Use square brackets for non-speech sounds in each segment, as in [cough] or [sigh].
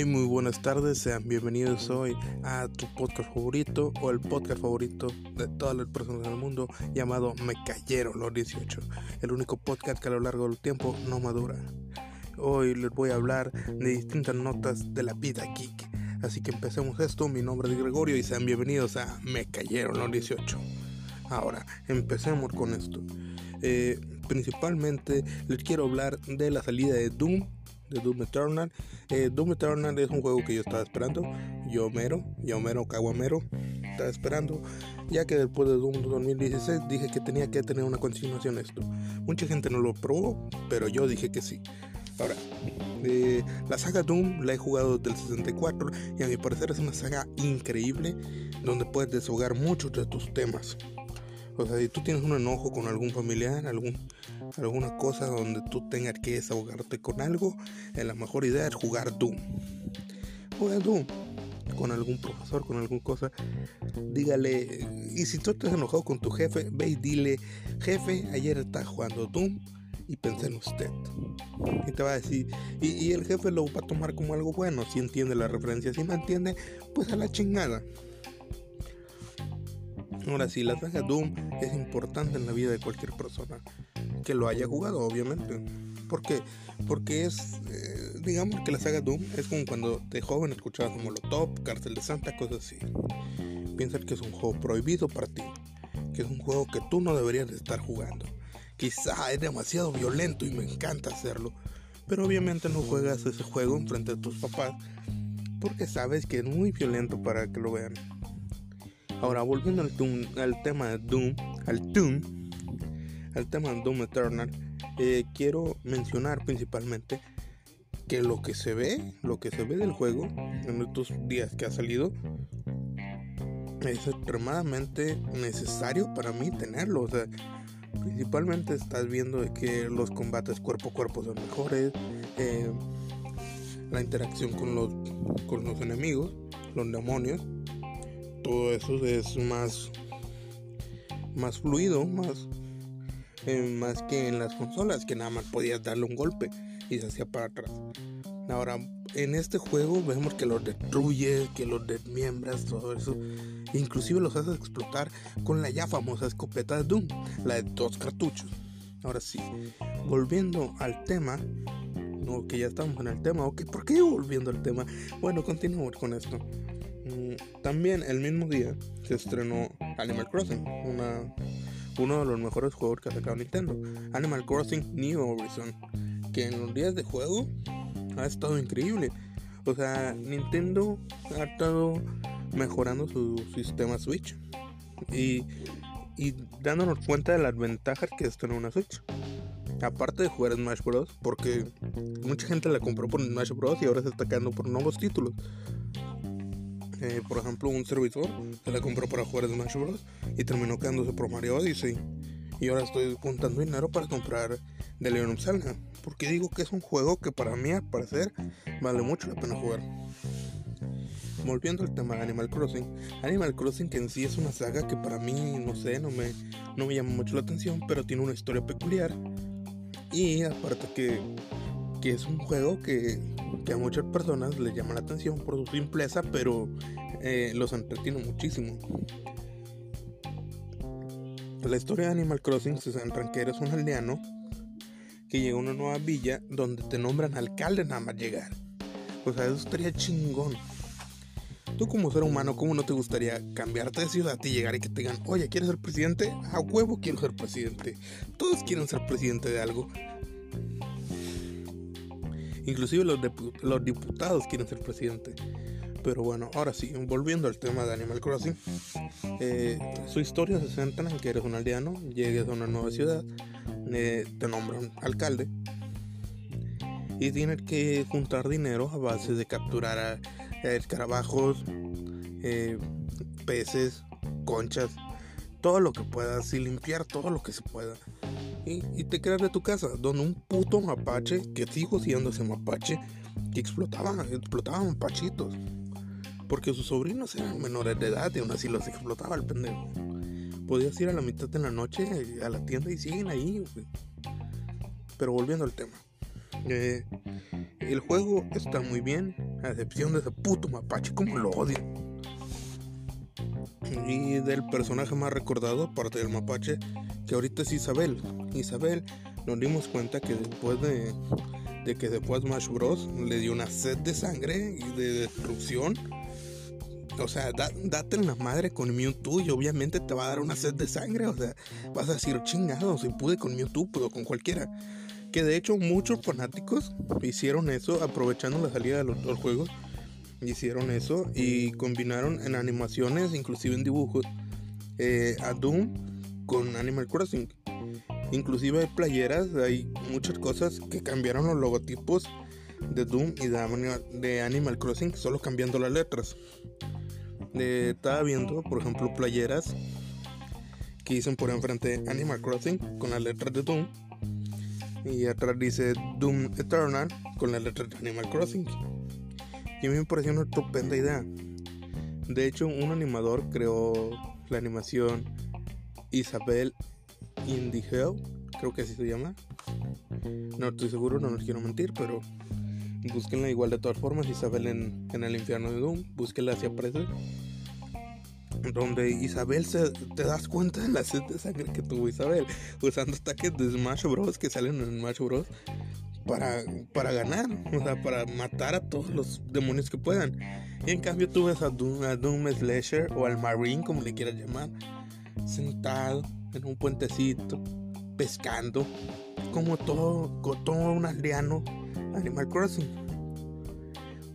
Hey, muy buenas tardes, sean bienvenidos hoy a tu podcast favorito o el podcast favorito de todas las personas del mundo llamado Me Cayeron los 18, el único podcast que a lo largo del tiempo no madura. Hoy les voy a hablar de distintas notas de la vida geek, así que empecemos esto, mi nombre es Gregorio y sean bienvenidos a Me Cayeron los 18. Ahora, empecemos con esto. Eh, principalmente les quiero hablar de la salida de Doom de Doom Eternal. Eh, Doom Eternal es un juego que yo estaba esperando. Yo mero, yo mero, caguamero, estaba esperando. Ya que después de Doom 2016 dije que tenía que tener una continuación esto. Mucha gente no lo probó, pero yo dije que sí. Ahora, eh, la saga Doom la he jugado desde el 64 y a mi parecer es una saga increíble donde puedes deshogar muchos de tus temas. O sea, si tú tienes un enojo con algún familiar, algún, alguna cosa donde tú tengas que desahogarte con algo, eh, la mejor idea es jugar Doom. Juega Doom con algún profesor, con alguna cosa, dígale, y si tú estás enojado con tu jefe, ve y dile, jefe, ayer estás jugando Doom y pensé en usted. Y te va a decir, y, y, el jefe lo va a tomar como algo bueno, si entiende la referencia, si no entiende, pues a la chingada. Ahora sí, la saga Doom es importante en la vida de cualquier persona que lo haya jugado, obviamente. ¿Por qué? Porque es, eh, digamos que la saga Doom es como cuando de joven escuchabas Molotov, Cárcel de Santa, cosas así. Piensas que es un juego prohibido para ti, que es un juego que tú no deberías de estar jugando. Quizá es demasiado violento y me encanta hacerlo, pero obviamente no juegas ese juego en frente de tus papás porque sabes que es muy violento para que lo vean. Ahora, volviendo al, tema de Doom, al Doom, al tema de Doom Eternal, eh, quiero mencionar principalmente que lo que se ve, lo que se ve del juego en estos días que ha salido, es extremadamente necesario para mí tenerlo. O sea, principalmente estás viendo que los combates cuerpo a cuerpo son mejores, eh, la interacción con los enemigos, los demonios todo eso es más más fluido, más eh, más que en las consolas que nada más podías darle un golpe y se hacía para atrás. Ahora en este juego vemos que los destruye, que los desmiembras, todo eso. Inclusive los haces explotar con la ya famosa escopeta de Doom, la de dos cartuchos. Ahora sí, volviendo al tema, no, que ya estamos en el tema, ok, ¿por qué volviendo al tema? Bueno, continuamos con esto. Mm, también el mismo día se estrenó Animal Crossing, uno de los mejores juegos que ha sacado Nintendo. Animal Crossing New Horizon, que en los días de juego ha estado increíble. O sea, Nintendo ha estado mejorando su sistema Switch y, y dándonos cuenta de las ventajas que es tener una Switch. Aparte de jugar Smash Bros. Porque mucha gente la compró por Smash Bros. y ahora se está quedando por nuevos títulos. Eh, por ejemplo, un servidor se la compró para jugar Smash Bros. y terminó quedándose por Mario Odyssey. Y ahora estoy juntando dinero para comprar Legend of Zelda. Porque digo que es un juego que para mí, al parecer, vale mucho la pena jugar. Volviendo al tema de Animal Crossing, Animal Crossing que en sí es una saga que para mí, no sé, no me, no me llama mucho la atención, pero tiene una historia peculiar. Y aparte que, que es un juego que que a muchas personas les llama la atención por su simpleza, pero eh, los entretiene muchísimo. La historia de Animal Crossing se centra en que eres un aldeano que llega a una nueva villa donde te nombran alcalde nada más llegar. O sea, eso estaría chingón. Tú como ser humano, ¿cómo no te gustaría cambiarte de ciudad y llegar y que te digan, oye, ¿quieres ser presidente? A huevo quiero ser presidente. Todos quieren ser presidente de algo. Inclusive los, los diputados quieren ser presidente. Pero bueno, ahora sí, volviendo al tema de Animal Crossing, eh, su historia se centra en que eres un aldeano, llegues a una nueva ciudad, eh, te nombran alcalde y tienes que juntar dinero a base de capturar a, escarabajos, eh, peces, conchas, todo lo que puedas y limpiar todo lo que se pueda y, te quedas de tu casa, donde un puto mapache, que sigo siendo ese mapache, que explotaba, explotaba mapachitos. Porque sus sobrinos eran menores de edad y aún así los explotaba el pendejo. Podías ir a la mitad de la noche a la tienda y siguen ahí, Pero volviendo al tema. Eh, el juego está muy bien. A excepción de ese puto mapache, como lo odio. Y del personaje más recordado, aparte del mapache, que ahorita es Isabel. Isabel, nos dimos cuenta que después de, de que después Smash Bros. le dio una sed de sangre y de destrucción. O sea, date en la madre con Mewtwo y obviamente te va a dar una sed de sangre. O sea, vas a decir, chingado, si pude con Mewtwo, puedo con cualquiera. Que de hecho muchos fanáticos hicieron eso aprovechando la salida de los, dos juegos. Hicieron eso y combinaron en animaciones, inclusive en dibujos, eh, a Doom con Animal Crossing. Inclusive hay playeras, hay muchas cosas que cambiaron los logotipos de Doom y de Animal Crossing, solo cambiando las letras. estaba viendo, por ejemplo, playeras que dicen por enfrente Animal Crossing con las letras de Doom y atrás dice Doom Eternal con la letra de Animal Crossing. Y a mí me pareció una estupenda idea. De hecho, un animador creó la animación Isabel in the Hell, creo que así se llama. No estoy seguro, no les quiero mentir, pero búsquenla igual de todas formas. Isabel en, en el infierno de Doom, búsquenla si aparece donde Isabel se, te das cuenta de la sed de sangre que tuvo Isabel, usando ataques de Smash Bros. que salen en Smash Bros. Para, para ganar, o sea, para matar a todos los demonios que puedan. Y en cambio tú ves a Doom, a Doom Slasher o al Marine, como le quieras llamar, sentado en un puentecito, pescando, como todo, como todo un aldeano Animal Crossing.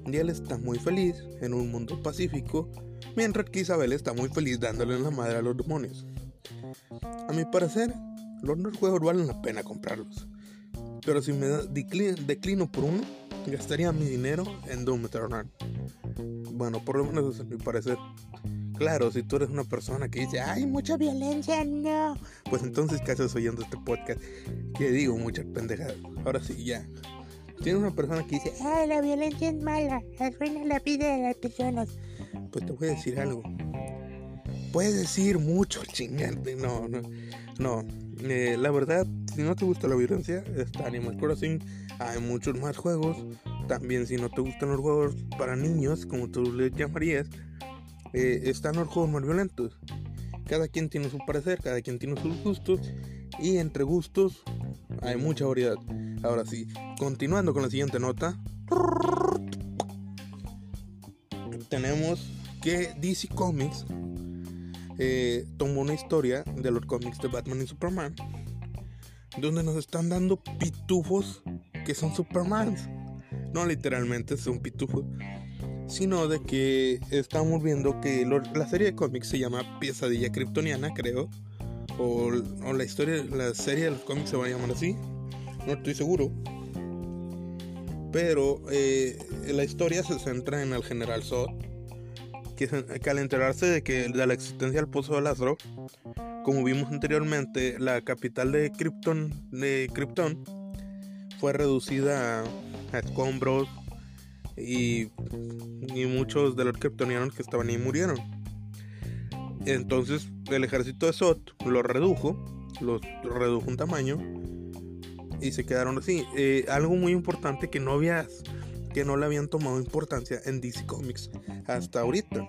Y él está muy feliz en un mundo pacífico mientras que Isabel está muy feliz dándole la madre a los demonios. A mi parecer, los juegos valen la pena comprarlos, pero si me declino, por uno, gastaría mi dinero en Doom Eternal. Bueno, por lo menos eso es mi parecer. Claro, si tú eres una persona que dice, hay mucha violencia, no. Pues entonces, ¿qué haces oyendo este podcast? Que digo muchas pendejadas. Ahora sí, ya. Tiene una persona que dice, ay, la violencia es mala, arruina la vida de las personas pues te voy a decir algo. Puedes decir mucho, chingante. No, no, no. Eh, la verdad, si no te gusta la violencia, está Animal Crossing. Hay muchos más juegos. También, si no te gustan los juegos para niños, como tú le llamarías, eh, están los juegos más violentos. Cada quien tiene su parecer, cada quien tiene sus gustos. Y entre gustos hay mucha variedad. Ahora sí, continuando con la siguiente nota. Tenemos que DC Comics eh, tomó una historia de los cómics de Batman y Superman, donde nos están dando pitufos que son Supermans. No literalmente son pitufos, sino de que estamos viendo que la serie de cómics se llama Pesadilla Kryptoniana, creo, o, la historia, la serie de los cómics se va a llamar así, no estoy seguro. Pero eh, la historia se centra en el general Zod, que, al enterarse de que de la existencia del pozo de Lázaro, como vimos anteriormente, la capital de Krypton, de Krypton fue reducida a, escombros y, y, muchos de los kryptonianos que estaban ahí murieron. Entonces el ejército de Sot lo redujo, los redujo un tamaño y se quedaron así. Eh, algo muy importante que no había que no le habían tomado importancia en DC Comics hasta ahorita.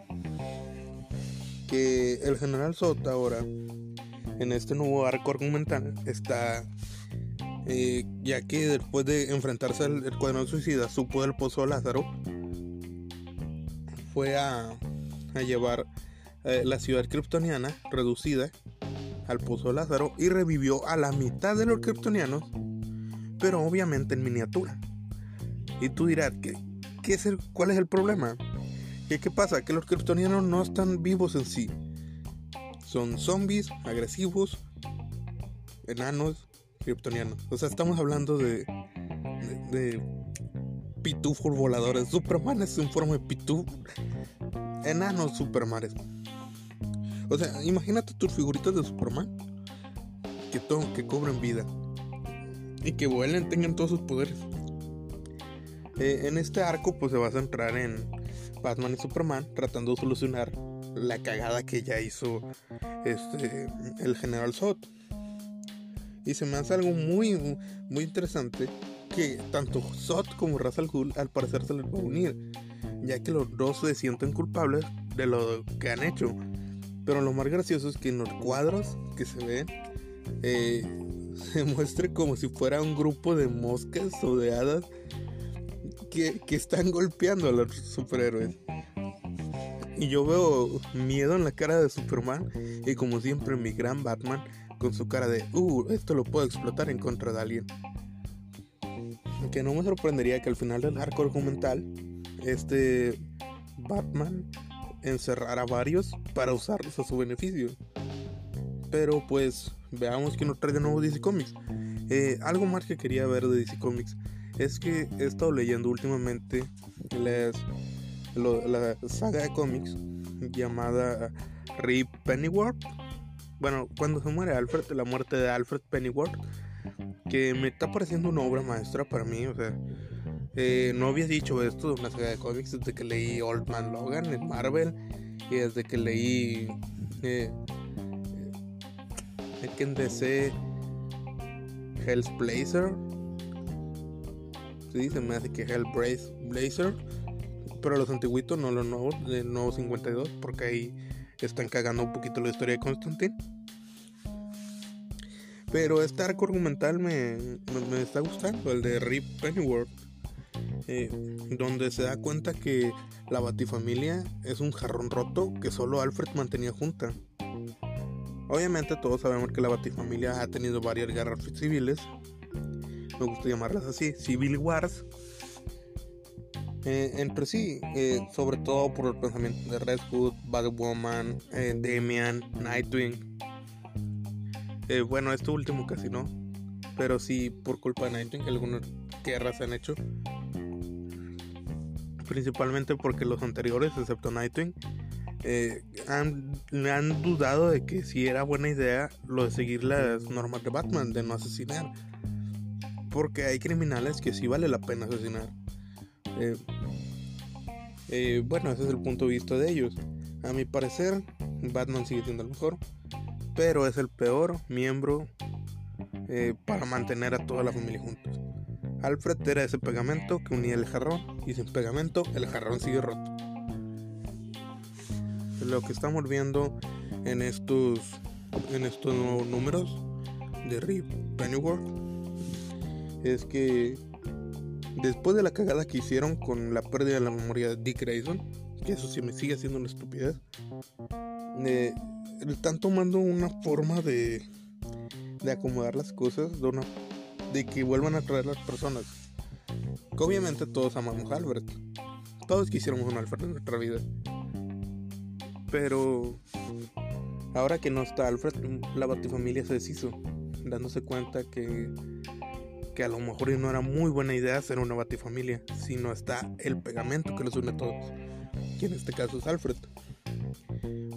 Que el general Sota ahora, en este nuevo arco argumental, está. Eh, ya que después de enfrentarse al cuadro suicida, supo del pozo Lázaro, fue a, llevar eh, la ciudad kryptoniana reducida al pozo Lázaro y revivió a la mitad de los kryptonianos, pero obviamente en miniatura. Y tú dirás, ¿qué, qué es el, ¿cuál es el problema? ¿Qué, ¿Qué pasa? Que los kryptonianos no están vivos en sí. Son zombies agresivos, enanos, O sea, estamos hablando de, de, pitufos voladores. Superman es en forma de pitufo. Enanos supermanes. O sea, imagínate tus figuritas de Superman que, que cobren vida y que vuelen, tengan todos sus poderes. Eh, en este arco pues se va a centrar en Batman y Superman tratando de solucionar la cagada que ya hizo este, el general Zod. Y se me hace algo muy, muy interesante que tanto Zod como Ra's al al parecer se les va a unir. ya que los dos se sienten culpables de lo que han hecho. Pero lo más gracioso es que en los cuadros que se ven, eh, [laughs] se muestre como si fuera un grupo de moscas o de hadas que, que están golpeando a los superhéroes. Y yo veo miedo en la cara de Superman y como siempre mi gran Batman con su cara de, uh, esto lo puedo explotar en contra de alguien. Que no me sorprendería que al final del arco argumental, este Batman encerrara varios para usarlos a su beneficio. Pero pues veamos que nos trae de nuevo DC Comics. Eh, algo más que quería ver de DC Comics es que he estado leyendo últimamente la saga de cómics llamada Rip Pennyworth. Bueno, cuando se muere Alfred, la muerte de Alfred Pennyworth, que me está pareciendo una obra maestra para mí. O sea, eh, no había dicho esto de una saga de cómics desde que leí Old Man Logan en Marvel y desde que leí eh, eh en DC Hell's Blazer. Sí, se me hace que Hell Blazer. Pero los antiguitos, no los nuevos, de nuevo 52, porque ahí están cagando un poquito la historia de Constantine. Pero este arco argumental me, me, está gustando, el de Rip Pennyworth, eh, donde se da cuenta que la Batifamilia es un jarrón roto que solo Alfred mantenía junta. Obviamente todos sabemos que la Batifamilia ha tenido varias guerras civiles, me gusta llamarlas así, Civil Wars, eh, entre sí, eh, sobre todo por el pensamiento de Red Hood, Batwoman, eh, Damian, Nightwing. bueno, esto último casi no, pero sí por culpa de Nightwing, algunas guerras se han hecho. Principalmente porque los anteriores, excepto Nightwing, han, han dudado de que si era buena idea lo de seguir las normas de Batman, de no asesinar. Porque hay criminales que sí vale la pena asesinar. Eh, eh, bueno, ese es el punto de vista de ellos. A mi parecer, Batman sigue siendo el mejor, pero es el peor miembro eh, para mantener a toda la familia juntos. Alfred era ese pegamento que unía el jarrón y sin pegamento el jarrón sigue roto. Lo que estamos viendo en estos en estos nuevos números de Rip Pennyworth es que Después de la cagada que hicieron con la pérdida de la memoria de Dick Grayson, que eso sí me sigue siendo una estupidez, eh, están tomando una forma de, de acomodar las cosas, de, una, de que vuelvan a traer las personas. Que obviamente todos amamos a Albert. Todos quisiéramos un Alfred en nuestra vida. Pero ahora que no está Alfred, la Batifamilia se deshizo, dándose cuenta que que a lo mejor no era muy buena idea hacer una batifamilia, sino está el pegamento que los une a todos, que en este caso es Alfred.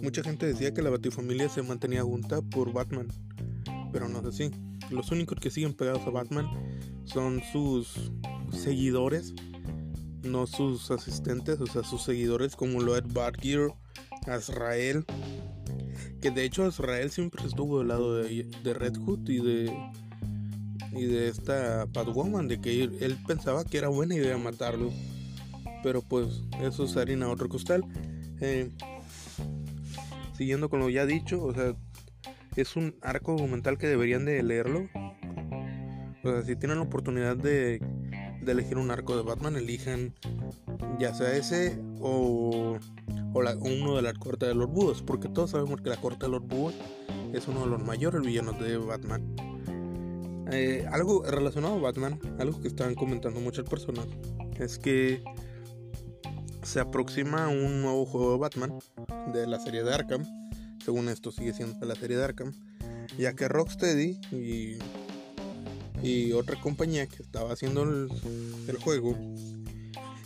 Mucha gente decía que la batifamilia se mantenía junta por Batman, pero no es así. Los únicos que siguen pegados a Batman son sus seguidores, no sus asistentes, o sea, sus seguidores como lo es Batgear, Azrael, que de hecho Azrael siempre estuvo del lado de, de Red Hood y de y de esta Batwoman, de que él, pensaba que era buena idea matarlo, pero pues eso es harina otro costal. Eh, siguiendo con lo ya dicho, o sea, es un arco documental que deberían de leerlo. O sea, si tienen la oportunidad de, de elegir un arco de Batman, elijan ya sea ese o, o la, uno de la corte de los búhos, porque todos sabemos que la corte de los búhos es uno de los mayores villanos de Batman. Eh, algo relacionado a Batman, algo que están comentando muchas personas, es que se aproxima un nuevo juego de Batman de la serie de Arkham. Según esto sigue siendo la serie de Arkham. Ya que Rocksteady y, y otra compañía que estaba haciendo el, juego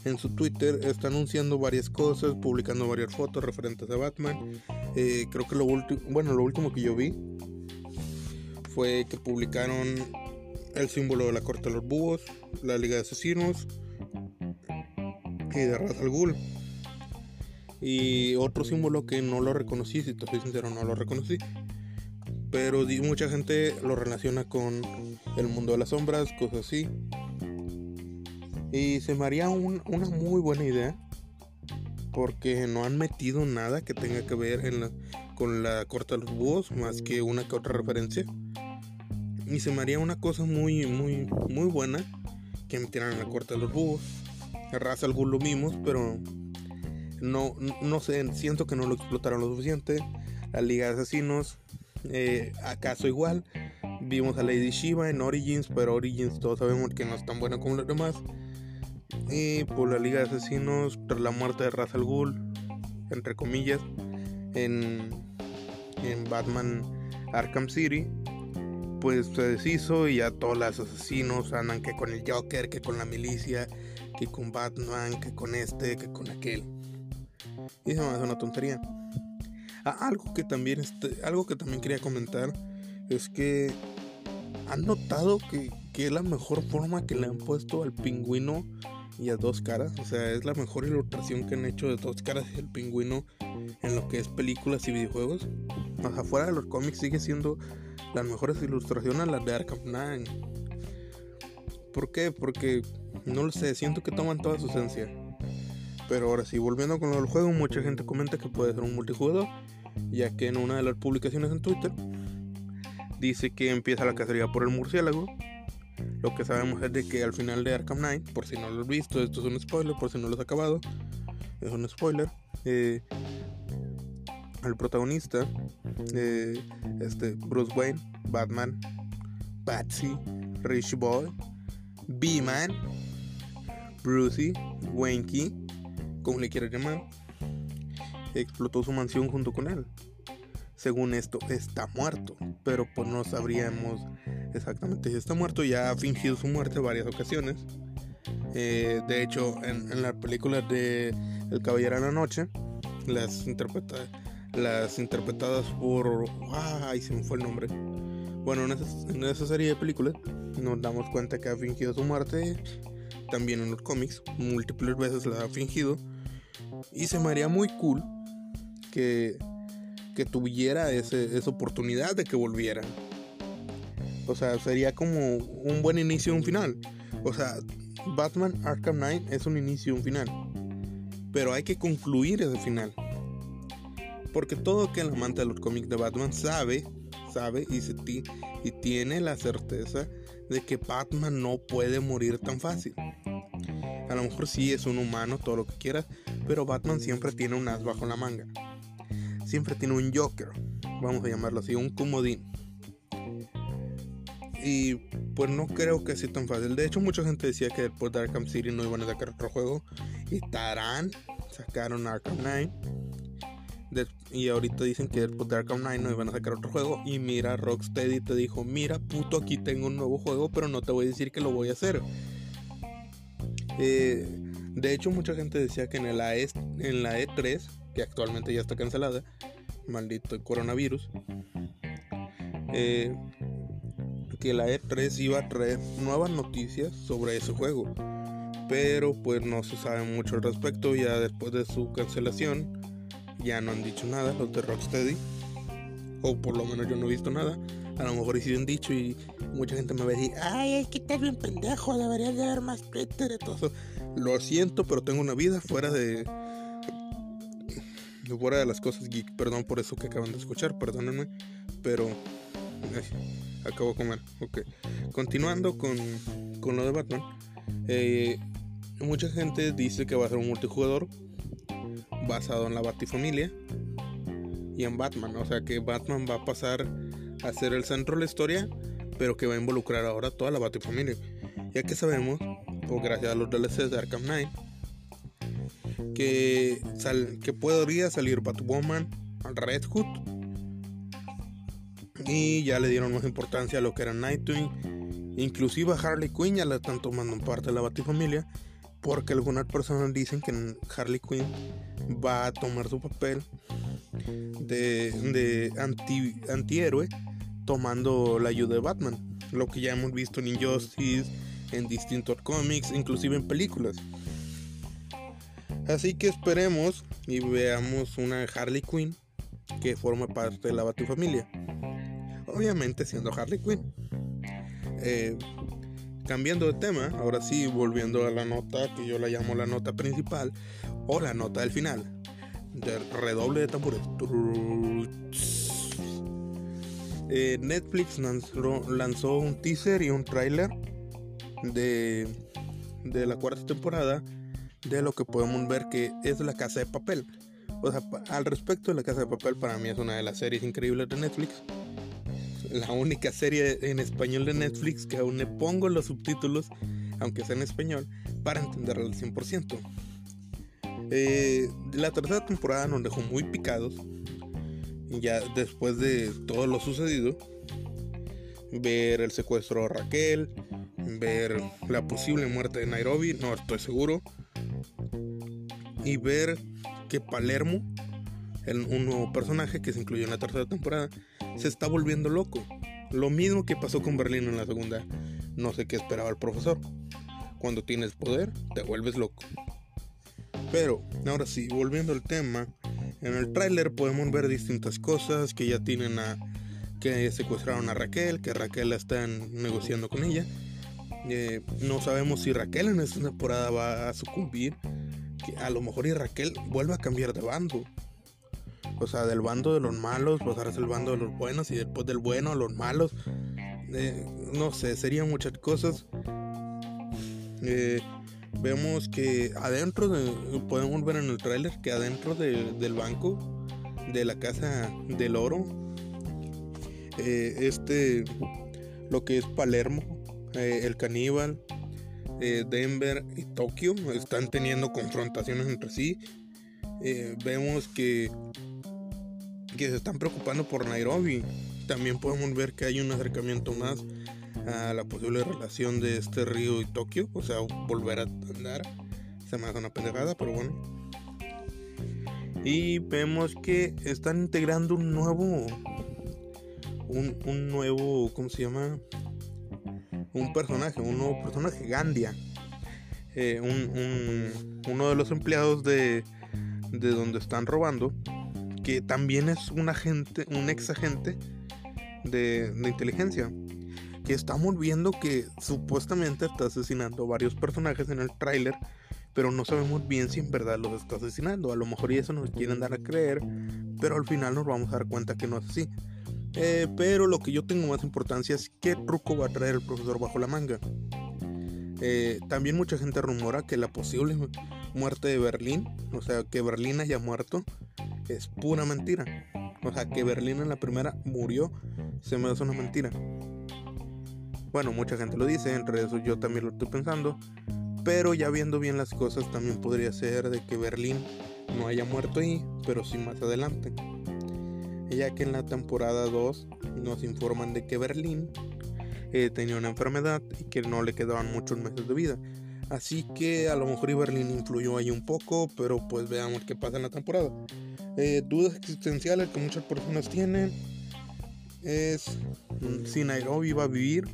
en su Twitter está anunciando varias cosas, publicando varias fotos referentes a Batman. Eh, creo que lo último, bueno, lo último que yo vi fue que publicaron el símbolo de la corte de los búhos, la liga de asesinos y de Ra's al. Y otro símbolo que no lo reconocí, si te soy sincero, no lo reconocí. Pero mucha gente lo relaciona con el mundo de las sombras, cosas así. Y se me haría una muy buena idea porque no han metido nada que tenga que ver con la corta de los búhos más que una que otra referencia. Y se me haría una cosa muy, muy, muy buena que metieran la corta de los búhos. Raza algún lo mismos, pero no, no sé, siento que no lo explotaron lo suficiente. La Liga de Asesinos, eh, acaso igual. Vimos a Lady Shiva en Origins, pero Origins todos sabemos que no es tan buena como los demás. Y por la Liga de Asesinos, tras la muerte de Ra's al Ghul, entre comillas, en, en Batman Arkham City, pues se deshizo y ya todos los asesinos andan que con el Joker, que con la milicia, que con Batman, que con este, que con aquel. Y eso me hace una tontería. Ah, algo que también este, algo que también quería comentar es que han notado que, que es la mejor forma que le han puesto al pingüino y a dos caras. O sea, es la mejor ilustración que han hecho de dos caras y el pingüino en lo que es películas y videojuegos. O sea, fuera de los cómics sigue siendo las mejores ilustraciones las de Arkham Knight. ¿Por qué? Porque no lo sé, siento que toman toda su esencia. Pero ahora sí, volviendo con del juego, mucha gente comenta que puede ser un multijugador, ya que en una de las publicaciones en Twitter dice que empieza la cacería por el murciélago. Lo que sabemos es de que al final de Arkham Knight, por si no lo has visto, esto es un spoiler, por si no lo has acabado, es un spoiler. Eh, el protagonista, eh, este Bruce Wayne, Batman, Patsy, Rich Boy, B-Man, Brucey, Wanky, como le quieras llamar, explotó su mansión junto con él. Según esto, está muerto, pero pues no sabríamos exactamente si está muerto. Ya ha fingido su muerte varias ocasiones. Eh, de hecho, en, las películas de El Caballero de la Noche, las, interpreta, las interpretadas por. ¡Ay! Se me fue el nombre. Bueno, en esa, serie de películas nos damos cuenta que ha fingido su muerte. También en los cómics, múltiples veces la ha fingido. Y se me haría muy cool que, que tuviera ese, esa oportunidad de que volviera. O sea, sería como un buen inicio y un final. O sea, Batman Arkham Knight es un inicio y un final. Pero hay que concluir ese final. Porque todo que el amante de los cómics de Batman sabe, sabe y, se y tiene la certeza de que Batman no puede morir tan fácil. A lo mejor sí es un humano, todo lo que quieras, pero Batman siempre tiene un as bajo la manga. Siempre tiene un Joker, vamos a llamarlo así, un comodín. Y pues no creo que sea tan fácil. De hecho, mucha gente decía que después de Arkham City no iban a sacar otro juego. Y Taran sacaron Arkham Knight. Y ahorita dicen que de Arkham Knight no iban a sacar otro juego. Y mira, Rocksteady te dijo: Mira, puto, aquí tengo un nuevo juego, pero no te voy a decir que lo voy a hacer. Eh, de hecho, mucha gente decía que en la, e, en la E3, que actualmente ya está cancelada, maldito coronavirus, eh, que la E3 iba a traer nuevas noticias sobre ese juego. Pero pues no se sabe mucho al respecto, ya después de su cancelación ya no han dicho nada los de Rocksteady, o por lo menos yo no he visto nada. A lo mejor han dicho y mucha gente me va a ay, es que estás bien pendejo, deberías de haber más Twitter y todo eso. Lo siento, pero tengo una vida fuera de... Fuera de las cosas geek. Perdón por eso que acaban de escuchar, perdónenme. Pero... acabo de comer. Ok. Continuando con, con lo de Batman. Eh, mucha gente dice que va a ser un multijugador basado en la Batifamilia y en Batman. O sea que Batman va a pasar hacer el centro de la historia, pero que va a involucrar ahora toda la Batifamilia. Ya que sabemos, por gracias a los DLCs de Arkham Knight, que, que podría salir Batwoman, Red Hood, y ya le dieron más importancia a lo que era Nightwing, inclusive a Harley Quinn ya la están tomando parte de la Batifamilia, porque algunas personas dicen que Harley Quinn va a tomar su papel de, anti, antihéroe tomando la ayuda de Batman, lo que ya hemos visto en Injustice, en distintos cómics, inclusive en películas. Así que esperemos y veamos una Harley Quinn que forma parte de la Batifamilia. Obviamente siendo Harley Quinn. Eh, cambiando de tema, ahora sí, volviendo a la nota que yo la llamo la nota principal. O la nota del final. De redoble de tambores. Eh, Netflix lanzó, un teaser y un tráiler de, de la cuarta temporada de lo que podemos ver que es La Casa de Papel. O sea, al respecto La Casa de Papel, para mí es una de las series increíbles de Netflix. La única serie en español de Netflix que aún le pongo los subtítulos, aunque sea en español, para entenderla al 100%. Eh, la tercera temporada nos dejó muy picados. Ya después de todo lo sucedido, ver el secuestro de Raquel, ver la posible muerte de Nairobi, no estoy seguro, y ver que Palermo, un nuevo personaje que se incluyó en la tercera temporada, se está volviendo loco. Lo mismo que pasó con Berlín en la segunda. No sé qué esperaba el profesor. Cuando tienes poder, te vuelves loco. Pero, ahora sí, volviendo al tema, en el tráiler podemos ver distintas cosas que ya tienen a que secuestraron a Raquel, que Raquel la están negociando con ella. Eh, no sabemos si Raquel en esta temporada va a sucumbir a lo mejor y Raquel vuelve a cambiar de bando. O sea, del bando de los malos, pasar el bando de los buenos y después del bueno a los malos. Eh, no sé, serían muchas cosas. Eh, vemos que adentro de, podemos ver en el tráiler que adentro del banco de la casa del oro, eh, este, lo que es Palermo, el caníbal, eh, Denver y Tokio están teniendo confrontaciones entre sí. Eh, vemos que, que se están preocupando por Nairobi. También podemos ver que hay un acercamiento más a la posible relación de este río y Tokio. O sea, volver a andar. Se me hace una pendejada, pero bueno. Y vemos que están integrando un nuevo. Un, un nuevo. ¿Cómo se llama? un personaje, un nuevo personaje, Gandia. Eh, uno de los empleados de, de donde están robando, que también es un agente, un ex agente de, de inteligencia, que estamos viendo que supuestamente está asesinando varios personajes en el tráiler, pero no sabemos bien si en verdad los está asesinando. A lo mejor y eso nos quieren dar a creer, pero al final nos vamos a dar cuenta que no es así. Eh, pero lo que yo tengo más importancia es qué truco va a traer el profesor bajo la manga. Eh, también mucha gente rumora que la posible muerte de Berlín, o sea, que Berlín haya muerto, es pura mentira. O sea, que Berlín en la primera murió, se me hace una mentira. Bueno, mucha gente lo dice, entre eso yo también lo estoy pensando. Pero ya viendo bien las cosas, también podría ser de que Berlín no haya muerto ahí, pero sí más adelante ya que en la temporada 2 nos informan de que Berlín eh, tenía una enfermedad y que no le quedaban muchos meses de vida. Así que a lo mejor Berlín influyó ahí un poco, pero pues veamos qué pasa en la temporada. Eh, dudas existenciales que muchas personas tienen es mm, si Nairobi va a vivir.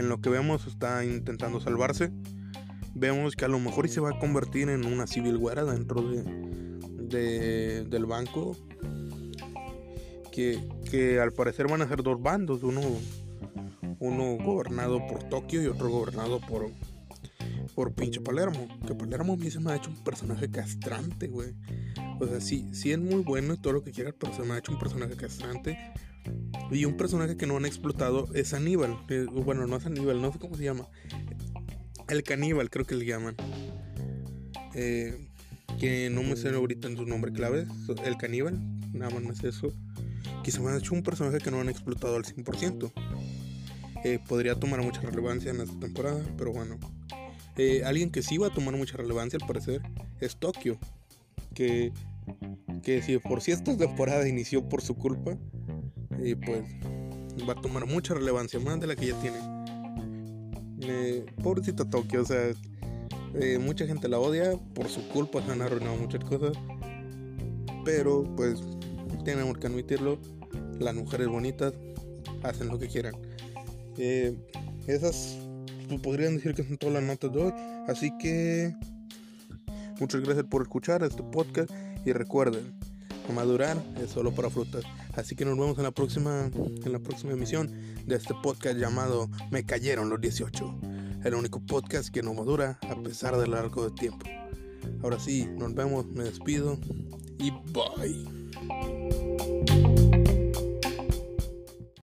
En lo que vemos está intentando salvarse. Vemos que a lo mejor se va a convertir en una civil guerra dentro de, del banco que, al parecer van a ser dos bandos, uno, uno gobernado por Tokio y otro gobernado por, por pinche Palermo. Que Palermo a mí se me ha hecho un personaje castrante, güey. O sea, sí, sí es muy bueno y todo lo que quiera, pero se me ha hecho un personaje castrante. Y un personaje que no han explotado es Aníbal. Bueno, no es Aníbal, no sé cómo se llama. El caníbal, creo que le llaman. Eh, que no me sé ahorita en su nombre clave. El caníbal, nada más es eso que se me ha hecho un personaje que no han explotado al 100%. Eh, podría tomar mucha relevancia en esta temporada, pero bueno. Eh, alguien que sí va a tomar mucha relevancia al parecer es Tokio. Que, que si por si esta temporada inició por su culpa, eh, pues va a tomar mucha relevancia, más de la que ya tiene. pobrecita Tokio, o sea, mucha gente la odia, por su culpa se han arruinado muchas cosas. Pero pues tenemos que admitirlo, las mujeres bonitas hacen lo que quieran. Eh, esas pues, podrían decir que son todas las notas de hoy. Así que muchas gracias por escuchar este podcast y recuerden, madurar es solo para frutas. Así que nos vemos en la próxima en la próxima emisión de este podcast llamado Me cayeron los 18. El único podcast que no madura a pesar del largo de tiempo. Ahora sí, nos vemos, me despido y bye.